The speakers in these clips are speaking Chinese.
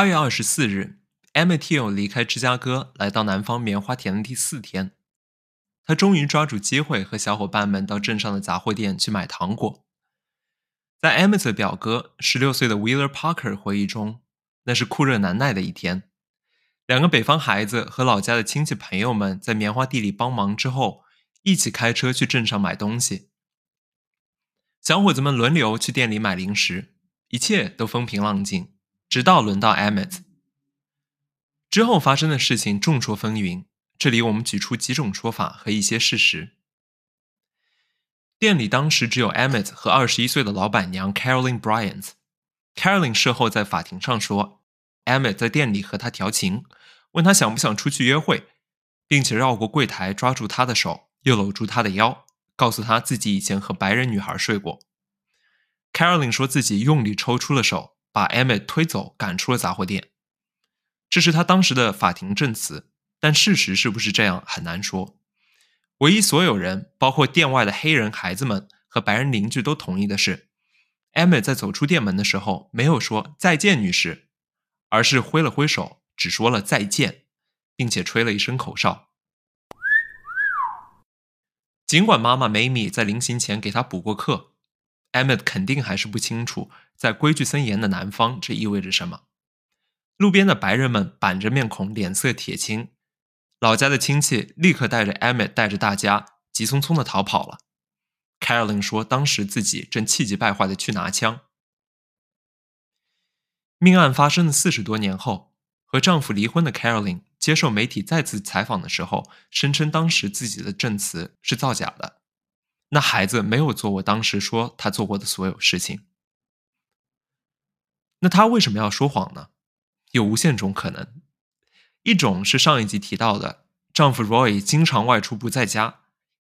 八月二十四日，Emmett Till 离开芝加哥，来到南方棉花田的第四天。他终于抓住机会，和小伙伴们到镇上的杂货店去买糖果。在 Emmett 的表哥十六岁的 Wheeler Parker 回忆中，那是酷热难耐的一天。两个北方孩子和老家的亲戚朋友们在棉花地里帮忙之后，一起开车去镇上买东西。小伙子们轮流去店里买零食，一切都风平浪静。直到轮到 Emmett 之后发生的事情众说纷纭，这里我们举出几种说法和一些事实。店里当时只有 Emmett 和二十一岁的老板娘 Caroline Bryant。Caroline 事后在法庭上说，Emmett 在店里和他调情，问他想不想出去约会，并且绕过柜台抓住他的手，又搂住他的腰，告诉他自己以前和白人女孩睡过。Caroline 说自己用力抽出了手。把 Emmett 推走，赶出了杂货店。这是他当时的法庭证词，但事实是不是这样很难说。唯一所有人，包括店外的黑人孩子们和白人邻居都同意的是，Emmett 在走出店门的时候没有说再见，女士，而是挥了挥手，只说了再见，并且吹了一声口哨。尽管妈妈梅米在临行前给他补过课 emmet 肯定还是不清楚。在规矩森严的南方，这意味着什么？路边的白人们板着面孔，脸色铁青。老家的亲戚立刻带着 emmet 带着大家急匆匆地逃跑了。Carolyn 说，当时自己正气急败坏地去拿枪。命案发生的四十多年后，和丈夫离婚的 Carolyn 接受媒体再次采访的时候，声称当时自己的证词是造假的。那孩子没有做我当时说他做过的所有事情。那她为什么要说谎呢？有无限种可能。一种是上一集提到的，丈夫 Roy 经常外出不在家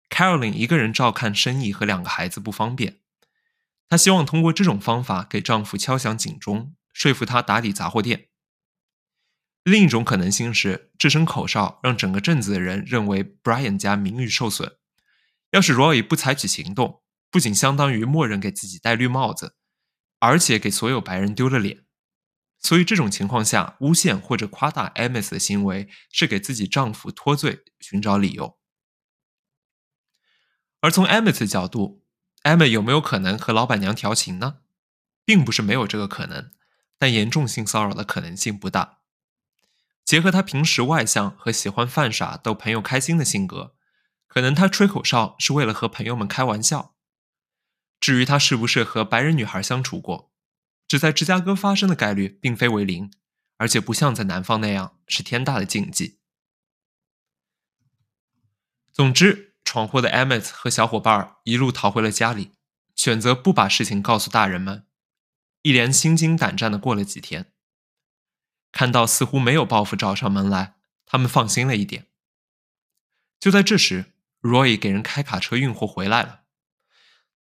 ，Carolyn 一个人照看生意和两个孩子不方便，她希望通过这种方法给丈夫敲响警钟，说服他打理杂货店。另一种可能性是，这声口哨让整个镇子的人认为 Brian 家名誉受损。要是 Roy 不采取行动，不仅相当于默认给自己戴绿帽子。而且给所有白人丢了脸，所以这种情况下，诬陷或者夸大 Emmett 的行为是给自己丈夫脱罪寻找理由。而从 Emmett 的角度，Emma 有没有可能和老板娘调情呢？并不是没有这个可能，但严重性骚扰的可能性不大。结合他平时外向和喜欢犯傻逗朋友开心的性格，可能他吹口哨是为了和朋友们开玩笑。至于他是不是和白人女孩相处过，只在芝加哥发生的概率并非为零，而且不像在南方那样是天大的禁忌。总之，闯祸的 Emmett 和小伙伴一路逃回了家里，选择不把事情告诉大人们，一连心惊胆战的过了几天。看到似乎没有报复找上门来，他们放心了一点。就在这时，Roy 给人开卡车运货回来了。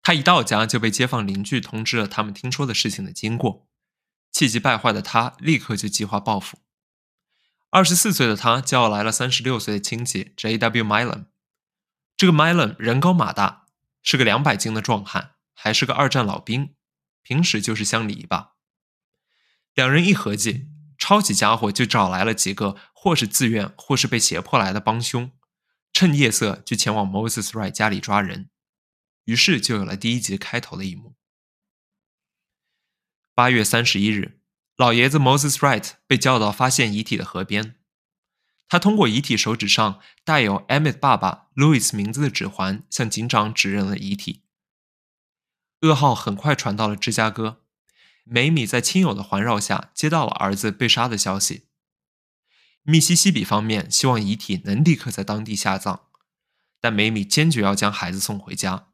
他一到家就被街坊邻居通知了他们听说的事情的经过，气急败坏的他立刻就计划报复。二十四岁的他叫来了三十六岁的亲戚 J.W. Milam。这个 Milam 人高马大，是个两百斤的壮汉，还是个二战老兵，平时就是乡里一把。两人一合计，抄起家伙就找来了几个或是自愿或是被胁迫来的帮凶，趁夜色就前往 Moses Wright 家里抓人。于是就有了第一集开头的一幕。八月三十一日，老爷子 Moses Wright 被叫到发现遗体的河边，他通过遗体手指上带有 Emmett 爸爸 Louis 名字的指环向警长指认了遗体。噩耗很快传到了芝加哥，梅米在亲友的环绕下接到了儿子被杀的消息。密西西比方面希望遗体能立刻在当地下葬，但梅米坚决要将孩子送回家。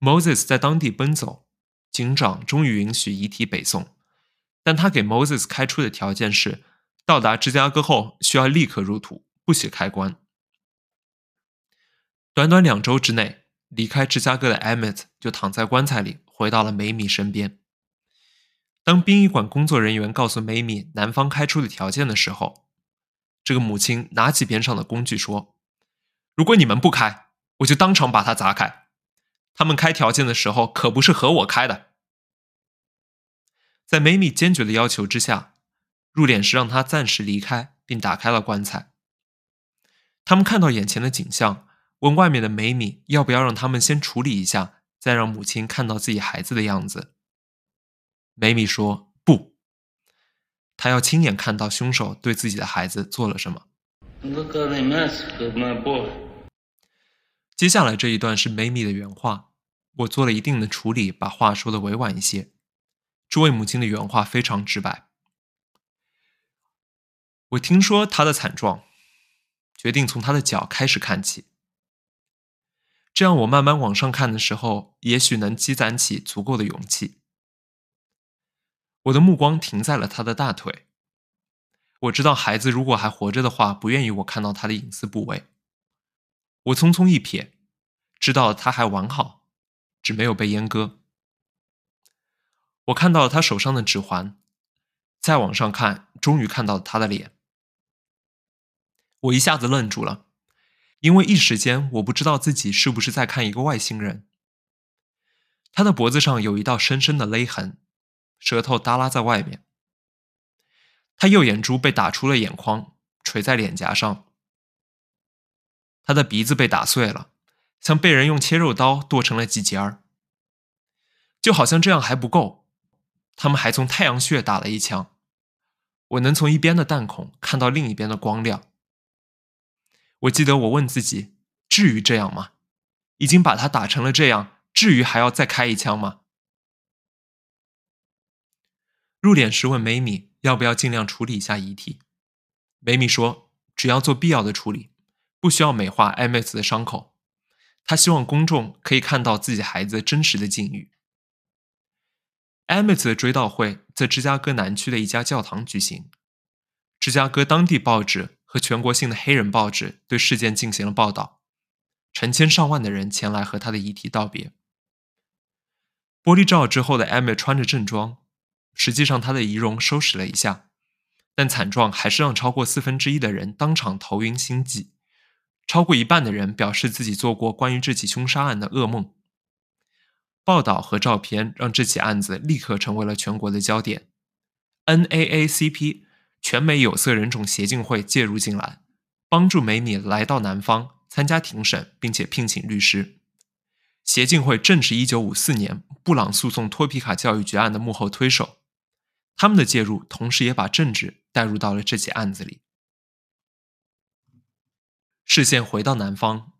Moses 在当地奔走，警长终于允许遗体北送，但他给 Moses 开出的条件是，到达芝加哥后需要立刻入土，不许开棺。短短两周之内，离开芝加哥的 Emmett 就躺在棺材里，回到了梅米身边。当殡仪馆工作人员告诉梅米男方开出的条件的时候，这个母亲拿起边上的工具说：“如果你们不开，我就当场把它砸开。”他们开条件的时候可不是和我开的。在梅米坚决的要求之下入殓师让他暂时离开，并打开了棺材。他们看到眼前的景象，问外面的梅米要不要让他们先处理一下，再让母亲看到自己孩子的样子。梅米说，他要亲眼看到凶手对自己的孩子做了什么。接下来这一段是梅米的原话，我做了一定的处理，把话说的委婉一些。这位母亲的原话非常直白。我听说他的惨状，决定从他的脚开始看起。这样，我慢慢往上看的时候，也许能积攒起足够的勇气。我的目光停在了他的大腿。我知道孩子如果还活着的话，不愿意我看到他的隐私部位。我匆匆一瞥，知道他还完好，只没有被阉割。我看到了他手上的指环，再往上看，终于看到了他的脸。我一下子愣住了，因为一时间我不知道自己是不是在看一个外星人。他的脖子上有一道深深的勒痕，舌头耷拉在外面。他右眼珠被打出了眼眶，垂在脸颊上。他的鼻子被打碎了，像被人用切肉刀剁成了几截儿。就好像这样还不够，他们还从太阳穴打了一枪。我能从一边的弹孔看到另一边的光亮。我记得我问自己：至于这样吗？已经把他打成了这样，至于还要再开一枪吗？入殓时问梅米要不要尽量处理一下遗体。梅米说：只要做必要的处理。不需要美化艾麦斯的伤口，他希望公众可以看到自己孩子真实的境遇。艾麦斯的追悼会在芝加哥南区的一家教堂举行，芝加哥当地报纸和全国性的黑人报纸对事件进行了报道，成千上万的人前来和他的遗体道别。玻璃罩之后的艾麦穿着正装，实际上他的仪容收拾了一下，但惨状还是让超过四分之一的人当场头晕心悸。超过一半的人表示自己做过关于这起凶杀案的噩梦。报道和照片让这起案子立刻成为了全国的焦点。NAACP 全美有色人种协进会介入进来，帮助梅米来到南方参加庭审，并且聘请律师。协进会正是1954年布朗诉讼托皮卡教育局案的幕后推手，他们的介入同时也把政治带入到了这起案子里。视线回到南方，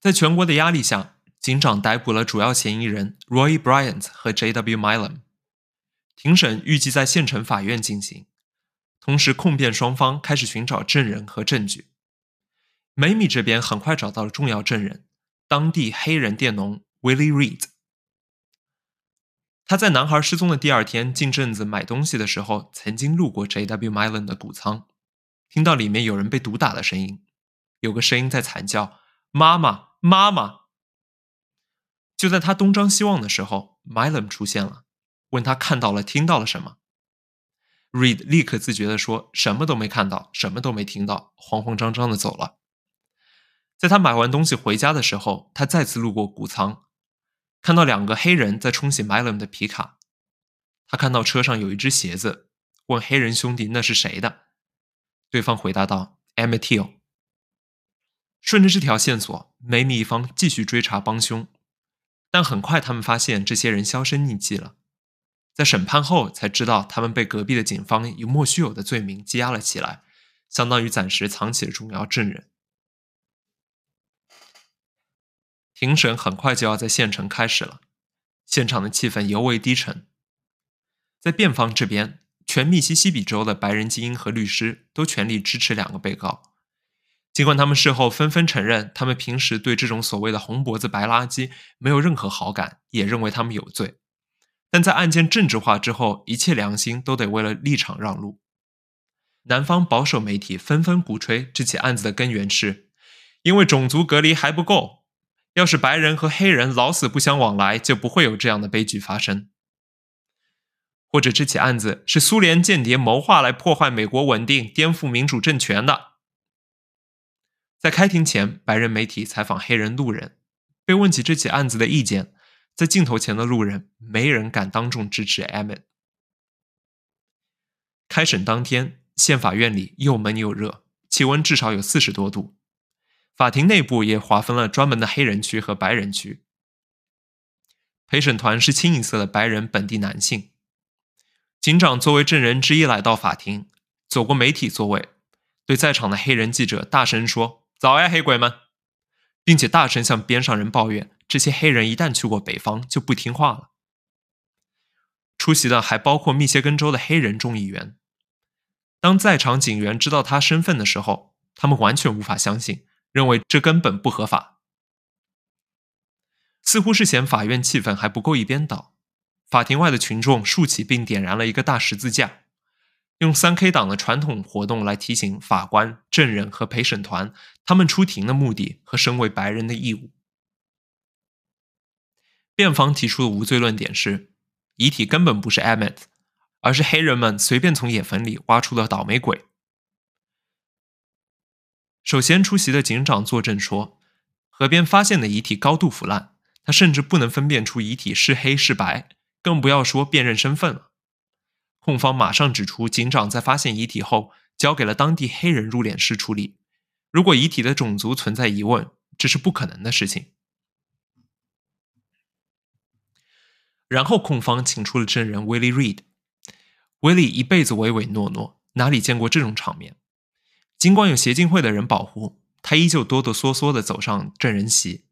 在全国的压力下，警长逮捕了主要嫌疑人 Roy Bryant 和 J.W. Milam。庭审预计在县城法院进行，同时控辩双方开始寻找证人和证据。梅米这边很快找到了重要证人，当地黑人佃农 Willie Reed。他在男孩失踪的第二天进镇子买东西的时候，曾经路过 J.W. Milam 的谷仓，听到里面有人被毒打的声音。有个声音在惨叫：“妈妈，妈妈！”就在他东张西望的时候，Milam 出现了，问他看到了、听到了什么。Reed 立刻自觉地说：“什么都没看到，什么都没听到。”慌慌张张地走了。在他买完东西回家的时候，他再次路过谷仓，看到两个黑人在冲洗 Milam 的皮卡。他看到车上有一只鞋子，问黑人兄弟：“那是谁的？”对方回答道：“Emmett。”顺着这条线索，梅米一方继续追查帮凶，但很快他们发现这些人销声匿迹了。在审判后才知道，他们被隔壁的警方以莫须有的罪名羁押了起来，相当于暂时藏起了重要证人。庭审很快就要在县城开始了，现场的气氛尤为低沉。在辩方这边，全密西西比州的白人精英和律师都全力支持两个被告。尽管他们事后纷纷承认，他们平时对这种所谓的“红脖子白垃圾”没有任何好感，也认为他们有罪，但在案件政治化之后，一切良心都得为了立场让路。南方保守媒体纷纷鼓吹这起案子的根源是，因为种族隔离还不够，要是白人和黑人老死不相往来，就不会有这样的悲剧发生。或者这起案子是苏联间谍谋划来破坏美国稳定、颠覆民主政权的。在开庭前，白人媒体采访黑人路人，被问起这起案子的意见，在镜头前的路人没人敢当众支持 Emmett。开审当天，宪法院里又闷又热，气温至少有四十多度。法庭内部也划分了专门的黑人区和白人区。陪审团是清一色的白人本地男性。警长作为证人之一来到法庭，走过媒体座位，对在场的黑人记者大声说：“早呀，黑鬼们！”并且大声向边上人抱怨：“这些黑人一旦去过北方，就不听话了。”出席的还包括密歇根州的黑人众议员。当在场警员知道他身份的时候，他们完全无法相信，认为这根本不合法。似乎是嫌法院气氛还不够一边倒。法庭外的群众竖起并点燃了一个大十字架，用三 K 党的传统活动来提醒法官、证人和陪审团他们出庭的目的和身为白人的义务。辩方提出的无罪论点是，遗体根本不是 Emmett，而是黑人们随便从野坟里挖出的倒霉鬼。首先出席的警长作证说，河边发现的遗体高度腐烂，他甚至不能分辨出遗体是黑是白。更不要说辨认身份了。控方马上指出，警长在发现遗体后，交给了当地黑人入殓师处理。如果遗体的种族存在疑问，这是不可能的事情。然后控方请出了证人威利· d 威利一辈子唯唯诺诺，哪里见过这种场面？尽管有协进会的人保护，他依旧哆哆嗦嗦地走上证人席。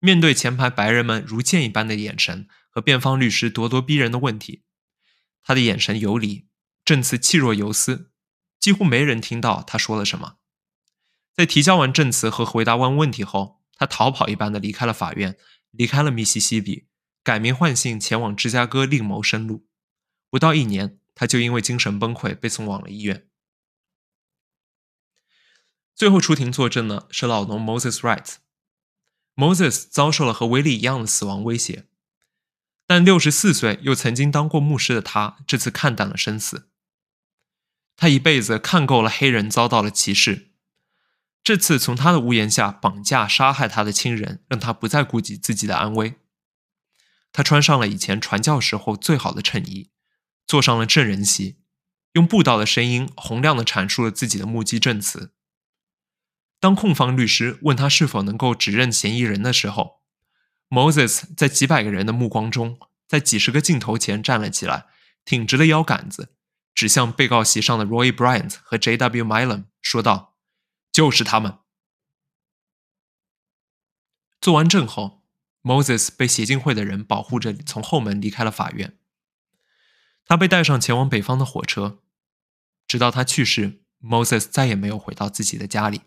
面对前排白人们如箭一般的眼神。和辩方律师咄咄逼人的问题，他的眼神游离，证词气若游丝，几乎没人听到他说了什么。在提交完证词和回答完问题后，他逃跑一般的离开了法院，离开了密西西比，改名换姓前往芝加哥另谋生路。不到一年，他就因为精神崩溃被送往了医院。最后出庭作证的是老农 Moses Wright。Moses 遭受了和威利一样的死亡威胁。但六十四岁又曾经当过牧师的他，这次看淡了生死。他一辈子看够了黑人遭到了歧视，这次从他的屋檐下绑架杀害他的亲人，让他不再顾及自己的安危。他穿上了以前传教时候最好的衬衣，坐上了证人席，用布道的声音洪亮地阐述了自己的目击证词。当控方律师问他是否能够指认嫌疑人的时候，Moses 在几百个人的目光中，在几十个镜头前站了起来，挺直了腰杆子，指向被告席上的 Roy Bryant 和 J.W. Milam，说道：“就是他们。”做完证后，Moses 被协进会的人保护着从后门离开了法院。他被带上前往北方的火车，直到他去世，Moses 再也没有回到自己的家里。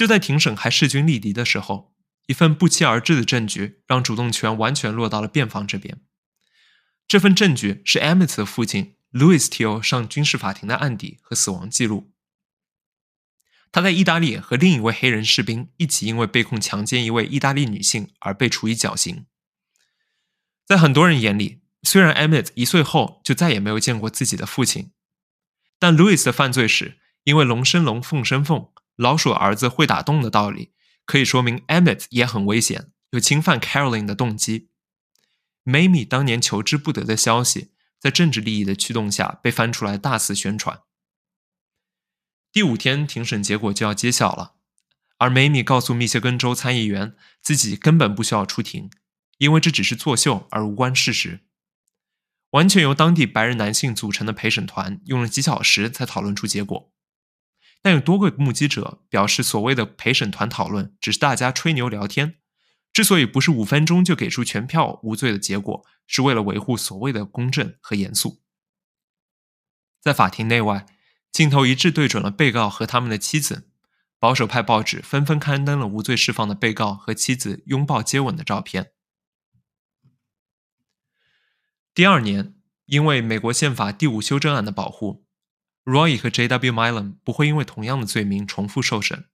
就在庭审还势均力敌的时候。一份不期而至的证据让主动权完全落到了辩方这边。这份证据是 Emmett 的父亲 Louis Till 上军事法庭的案底和死亡记录。他在意大利和另一位黑人士兵一起因为被控强奸一位意大利女性而被处以绞刑。在很多人眼里，虽然 Emmett 一岁后就再也没有见过自己的父亲，但 Louis 的犯罪史因为“龙生龙，凤生凤，老鼠儿子会打洞”的道理。可以说明 Emmett 也很危险，有侵犯 Caroline 的动机。Mamie 当年求之不得的消息，在政治利益的驱动下被翻出来大肆宣传。第五天庭审结果就要揭晓了，而 Mamie 告诉密歇根州参议员，自己根本不需要出庭，因为这只是作秀而无关事实。完全由当地白人男性组成的陪审团用了几小时才讨论出结果。但有多个目击者表示，所谓的陪审团讨论只是大家吹牛聊天。之所以不是五分钟就给出全票无罪的结果，是为了维护所谓的公正和严肃。在法庭内外，镜头一致对准了被告和他们的妻子。保守派报纸纷纷刊登了无罪释放的被告和妻子拥抱接吻的照片。第二年，因为美国宪法第五修正案的保护。Roy 和 J.W. Milam 不会因为同样的罪名重复受审，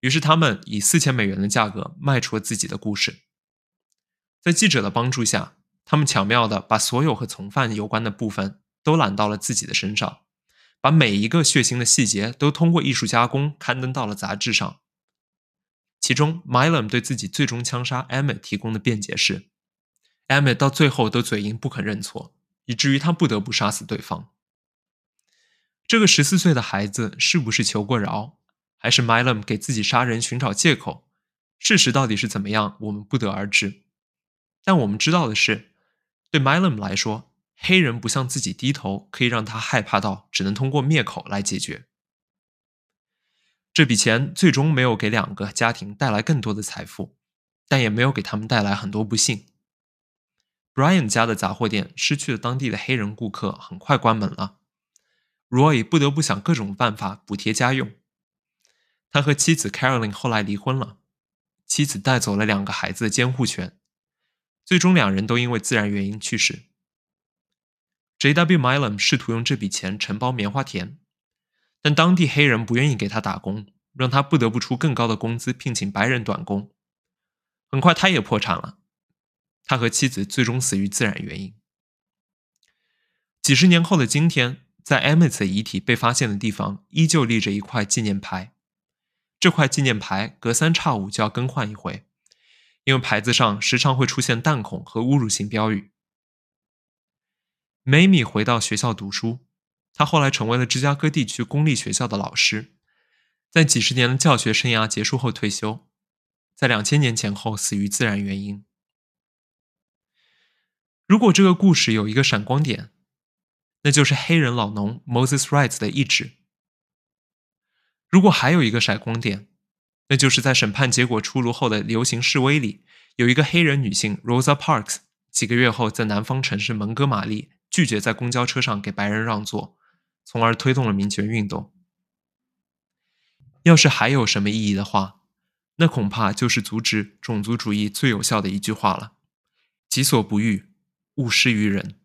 于是他们以四千美元的价格卖出了自己的故事。在记者的帮助下，他们巧妙地把所有和从犯有关的部分都揽到了自己的身上，把每一个血腥的细节都通过艺术加工刊登到了杂志上。其中，Milam 对自己最终枪杀 Emmett 提供的辩解是：Emmett 到最后都嘴硬不肯认错。以至于他不得不杀死对方。这个十四岁的孩子是不是求过饶，还是 Milam 给自己杀人寻找借口？事实到底是怎么样，我们不得而知。但我们知道的是，对 Milam 来说，黑人不向自己低头，可以让他害怕到只能通过灭口来解决。这笔钱最终没有给两个家庭带来更多的财富，但也没有给他们带来很多不幸。Brian 家的杂货店失去了当地的黑人顾客，很快关门了。Roy 不得不想各种办法补贴家用。他和妻子 Carolyn 后来离婚了，妻子带走了两个孩子的监护权，最终两人都因为自然原因去世。J.W. Milam 试图用这笔钱承包棉花田，但当地黑人不愿意给他打工，让他不得不出更高的工资聘请白人短工。很快，他也破产了。他和妻子最终死于自然原因。几十年后的今天，在 amy 的遗体被发现的地方，依旧立着一块纪念牌。这块纪念牌隔三差五就要更换一回，因为牌子上时常会出现弹孔和侮辱性标语。梅米回到学校读书，他后来成为了芝加哥地区公立学校的老师，在几十年的教学生涯结束后退休，在两千年前后死于自然原因。如果这个故事有一个闪光点，那就是黑人老农 Moses Wright 的意志。如果还有一个闪光点，那就是在审判结果出炉后的游行示威里，有一个黑人女性 Rosa Parks 几个月后在南方城市蒙哥马利拒绝在公交车上给白人让座，从而推动了民权运动。要是还有什么意义的话，那恐怕就是阻止种族主义最有效的一句话了：己所不欲。勿施于人。